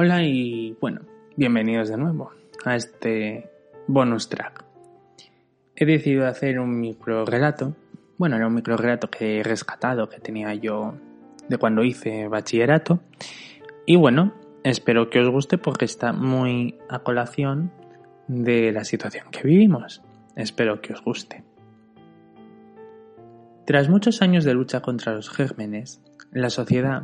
Hola y bueno, bienvenidos de nuevo a este bonus track. He decidido hacer un micro relato. Bueno, era un micro relato que he rescatado, que tenía yo de cuando hice bachillerato. Y bueno, espero que os guste porque está muy a colación de la situación que vivimos. Espero que os guste. Tras muchos años de lucha contra los gérmenes, la sociedad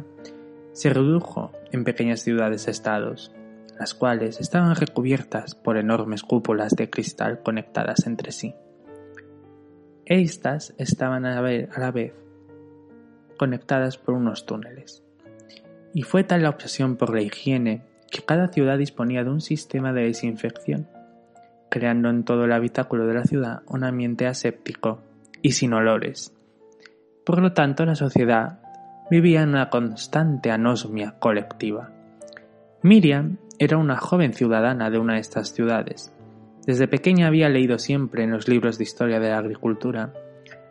se redujo en pequeñas ciudades-estados, las cuales estaban recubiertas por enormes cúpulas de cristal conectadas entre sí. Estas estaban a la vez conectadas por unos túneles. Y fue tal la obsesión por la higiene que cada ciudad disponía de un sistema de desinfección, creando en todo el habitáculo de la ciudad un ambiente aséptico y sin olores. Por lo tanto, la sociedad vivía en una constante anosmia colectiva. Miriam era una joven ciudadana de una de estas ciudades. Desde pequeña había leído siempre en los libros de historia de la agricultura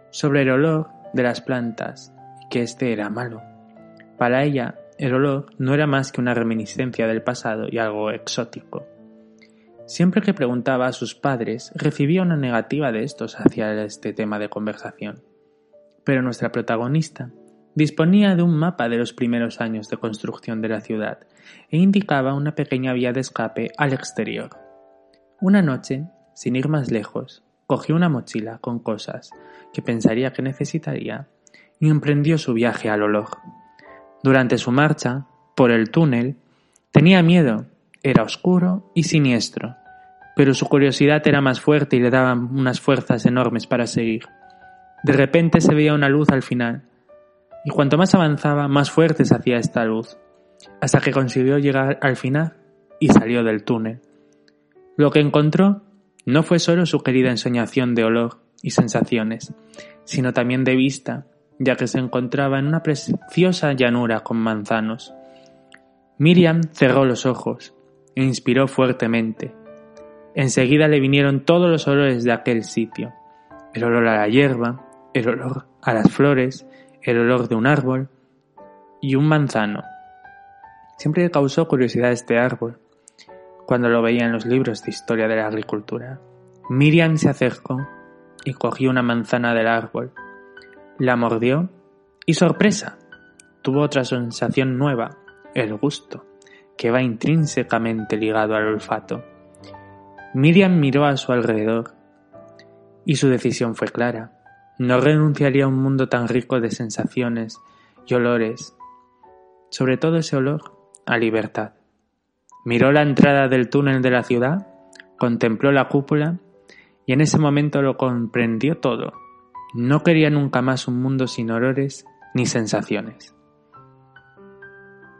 sobre el olor de las plantas y que éste era malo. Para ella, el olor no era más que una reminiscencia del pasado y algo exótico. Siempre que preguntaba a sus padres, recibía una negativa de estos hacia este tema de conversación. Pero nuestra protagonista Disponía de un mapa de los primeros años de construcción de la ciudad e indicaba una pequeña vía de escape al exterior. Una noche, sin ir más lejos, cogió una mochila con cosas que pensaría que necesitaría y emprendió su viaje al olor. Durante su marcha, por el túnel, tenía miedo, era oscuro y siniestro, pero su curiosidad era más fuerte y le daba unas fuerzas enormes para seguir. De repente se veía una luz al final, y cuanto más avanzaba, más fuerte se hacía esta luz, hasta que consiguió llegar al final y salió del túnel. Lo que encontró no fue solo su querida ensoñación de olor y sensaciones, sino también de vista, ya que se encontraba en una preciosa llanura con manzanos. Miriam cerró los ojos e inspiró fuertemente. Enseguida le vinieron todos los olores de aquel sitio, el olor a la hierba, el olor a las flores, el olor de un árbol y un manzano. Siempre causó curiosidad este árbol cuando lo veía en los libros de historia de la agricultura. Miriam se acercó y cogió una manzana del árbol. La mordió y sorpresa, tuvo otra sensación nueva, el gusto, que va intrínsecamente ligado al olfato. Miriam miró a su alrededor y su decisión fue clara. No renunciaría a un mundo tan rico de sensaciones y olores, sobre todo ese olor a libertad. Miró la entrada del túnel de la ciudad, contempló la cúpula y en ese momento lo comprendió todo. No quería nunca más un mundo sin olores ni sensaciones.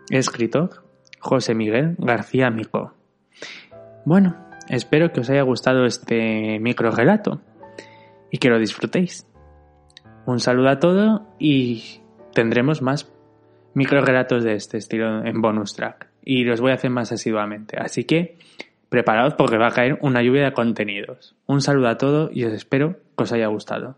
Escritor José Miguel García Mico. Bueno, espero que os haya gustado este micro relato y que lo disfrutéis. Un saludo a todos y tendremos más micro relatos de este estilo en bonus track y los voy a hacer más asiduamente. Así que preparaos porque va a caer una lluvia de contenidos. Un saludo a todos y os espero que os haya gustado.